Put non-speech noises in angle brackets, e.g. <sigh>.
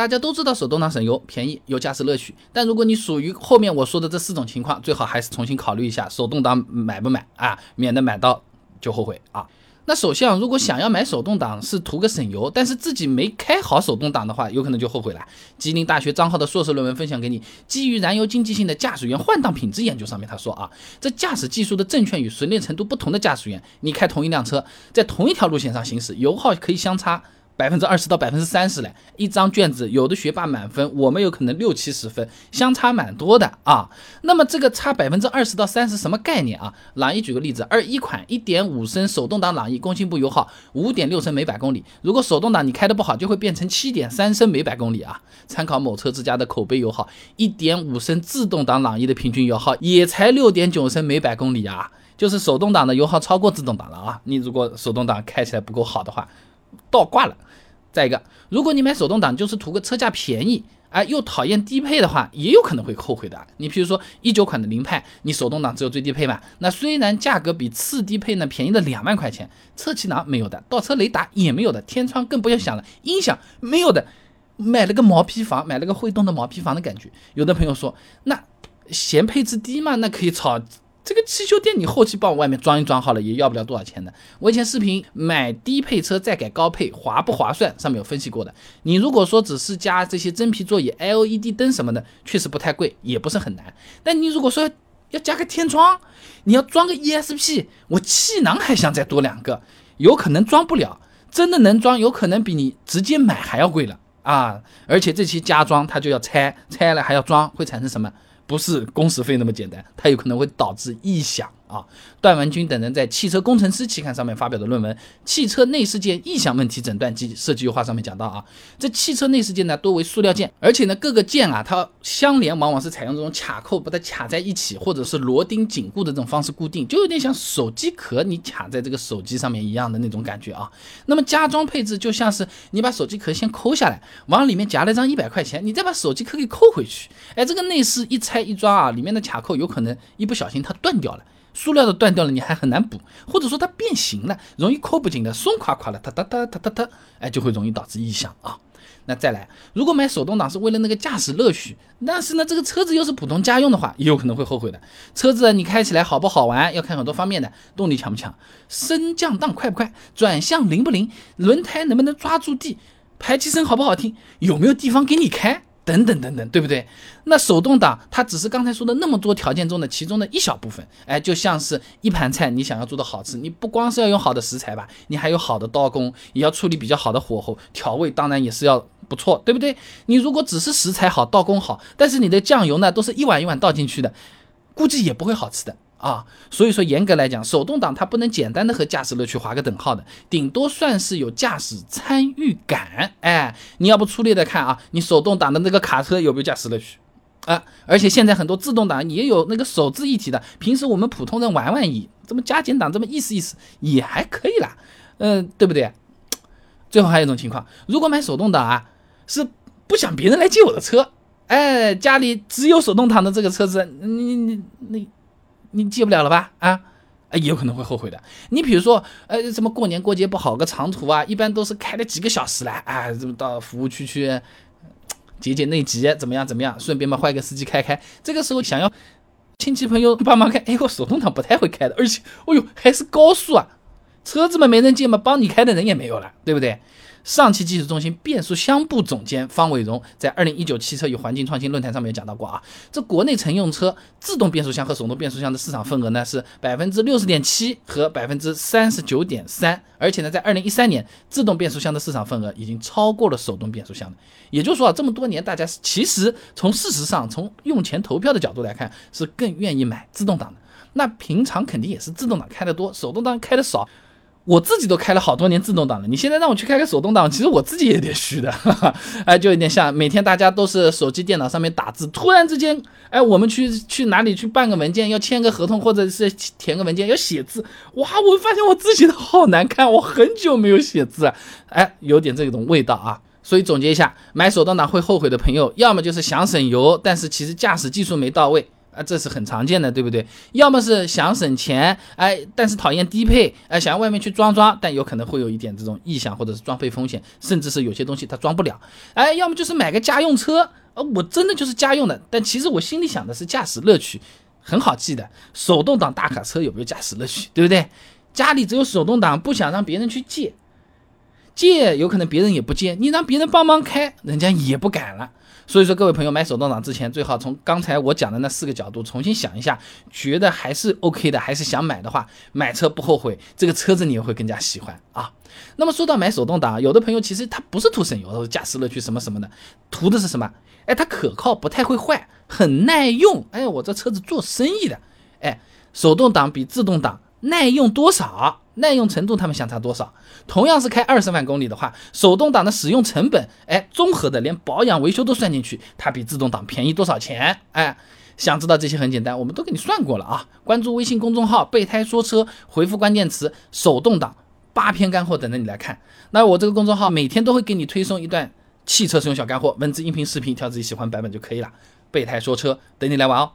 大家都知道手动挡省油、便宜、有驾驶乐趣。但如果你属于后面我说的这四种情况，最好还是重新考虑一下手动挡买不买啊，免得买到就后悔啊。那首先，如果想要买手动挡是图个省油，但是自己没开好手动挡的话，有可能就后悔了。吉林大学张浩的硕士论文分享给你，基于燃油经济性的驾驶员换挡品质研究上面，他说啊，这驾驶技术的正确与熟练程度不同的驾驶员，你开同一辆车，在同一条路线上行驶，油耗可以相差。百分之二十到百分之三十嘞，一张卷子，有的学霸满分，我们有可能六七十分，相差蛮多的啊。那么这个差百分之二十到三十什么概念啊？朗逸举个例子，二一款一点五升手动挡朗逸，工信部油耗五点六升每百公里，如果手动挡你开的不好，就会变成七点三升每百公里啊。参考某车之家的口碑油耗，一点五升自动挡朗逸的平均油耗也才六点九升每百公里啊，就是手动挡的油耗超过自动挡了啊。你如果手动挡开起来不够好的话，倒挂了。再一个，如果你买手动挡就是图个车价便宜，哎，又讨厌低配的话，也有可能会后悔的。你比如说一九款的凌派，你手动挡只有最低配嘛？那虽然价格比次低配呢便宜了两万块钱，侧气囊没有的，倒车雷达也没有的，天窗更不要想了，音响没有的，买了个毛坯房，买了个会动的毛坯房的感觉。有的朋友说，那嫌配置低嘛？那可以炒。这个汽修店你后期帮我外面装一装好了，也要不了多少钱的。我以前视频买低配车再改高配划不划算，上面有分析过的。你如果说只是加这些真皮座椅、LED 灯什么的，确实不太贵，也不是很难。但你如果说要加个天窗，你要装个 ESP，我气囊还想再多两个，有可能装不了。真的能装，有可能比你直接买还要贵了啊！而且这些加装它就要拆，拆了还要装，会产生什么？不是工时费那么简单，它有可能会导致异响。啊，段文军等人在《汽车工程师》期刊上面发表的论文《汽车内饰件异响问题诊断及设计优化》上面讲到啊，这汽车内饰件呢多为塑料件，而且呢各个件啊它相连往往是采用这种卡扣把它卡在一起，或者是螺钉紧固的这种方式固定，就有点像手机壳你卡在这个手机上面一样的那种感觉啊。那么加装配置就像是你把手机壳先抠下来，往里面夹了张一百块钱，你再把手机壳给扣回去，哎，这个内饰一拆一装啊，里面的卡扣有可能一不小心它断掉了。塑料的断掉了，你还很难补，或者说它变形了，容易扣不紧的，松垮垮的，哒哒哒哒哒哒，哎，就会容易导致异响啊。那再来，如果买手动挡是为了那个驾驶乐趣，但是呢，这个车子又是普通家用的话，也有可能会后悔的。车子你开起来好不好玩，要看很多方面的，动力强不强，升降档快不快，转向灵不灵，轮胎能不能抓住地，排气声好不好听，有没有地方给你开。等等等等，对不对？那手动挡它只是刚才说的那么多条件中的其中的一小部分，哎，就像是一盘菜，你想要做的好吃，你不光是要用好的食材吧，你还有好的刀工，也要处理比较好的火候，调味当然也是要不错，对不对？你如果只是食材好，刀工好，但是你的酱油呢都是一碗一碗倒进去的，估计也不会好吃的。啊，所以说严格来讲，手动挡它不能简单的和驾驶乐趣划个等号的，顶多算是有驾驶参与感。哎，你要不粗略的看啊，你手动挡的那个卡车有没有驾驶乐趣啊？而且现在很多自动挡也有那个手自一体的，平时我们普通人玩玩也，这么加减档这么意思意思也还可以啦，嗯，对不对？最后还有一种情况，如果买手动挡啊，是不想别人来借我的车，哎，家里只有手动挡的这个车子，你你你。你借不了了吧？啊，也有可能会后悔的。你比如说，呃，什么过年过节不好个长途啊，一般都是开了几个小时来，啊，这么到服务区去解解内急，怎么样怎么样？顺便嘛换个司机开开。这个时候想要亲戚朋友帮忙开，哎，我手动挡不太会开的，而且，哦呦，还是高速啊，车子嘛没人借嘛，帮你开的人也没有了，对不对？上汽技术中心变速箱部总监方伟荣在二零一九汽车与环境创新论坛上面讲到过啊，这国内乘用车自动变速箱和手动变速箱的市场份额呢是百分之六十点七和百分之三十九点三，而且呢，在二零一三年，自动变速箱的市场份额已经超过了手动变速箱也就是说啊，这么多年，大家其实从事实上，从用钱投票的角度来看，是更愿意买自动挡的。那平常肯定也是自动挡开得多，手动挡开的少。我自己都开了好多年自动挡了，你现在让我去开个手动挡，其实我自己也有点虚的，哈 <laughs> 哈哎，就有点像每天大家都是手机、电脑上面打字，突然之间，哎，我们去去哪里去办个文件，要签个合同或者是填个文件要写字，哇，我发现我自己的好难看，我很久没有写字，哎，有点这种味道啊。所以总结一下，买手动挡会后悔的朋友，要么就是想省油，但是其实驾驶技术没到位。啊，这是很常见的，对不对？要么是想省钱，哎，但是讨厌低配，哎，想要外面去装装，但有可能会有一点这种异响或者是装配风险，甚至是有些东西它装不了，哎，要么就是买个家用车，呃，我真的就是家用的，但其实我心里想的是驾驶乐趣，很好记的，手动挡大卡车有没有驾驶乐趣，对不对？家里只有手动挡，不想让别人去借，借有可能别人也不借，你让别人帮忙开，人家也不敢了。所以说，各位朋友买手动挡之前，最好从刚才我讲的那四个角度重新想一下，觉得还是 OK 的，还是想买的话，买车不后悔，这个车子你也会更加喜欢啊。那么说到买手动挡，有的朋友其实他不是图省油，驾驶乐趣什么什么的，图的是什么？哎，它可靠，不太会坏，很耐用。哎，我这车子做生意的，哎，手动挡比自动挡耐用多少？耐用程度他们相差多少？同样是开二十万公里的话，手动挡的使用成本，哎，综合的连保养维修都算进去，它比自动挡便宜多少钱？哎，想知道这些很简单，我们都给你算过了啊！关注微信公众号“备胎说车”，回复关键词“手动挡”，八篇干货等着你来看。那我这个公众号每天都会给你推送一段汽车使用小干货，文字、音频、视频，挑自己喜欢版本就可以了。备胎说车，等你来玩哦。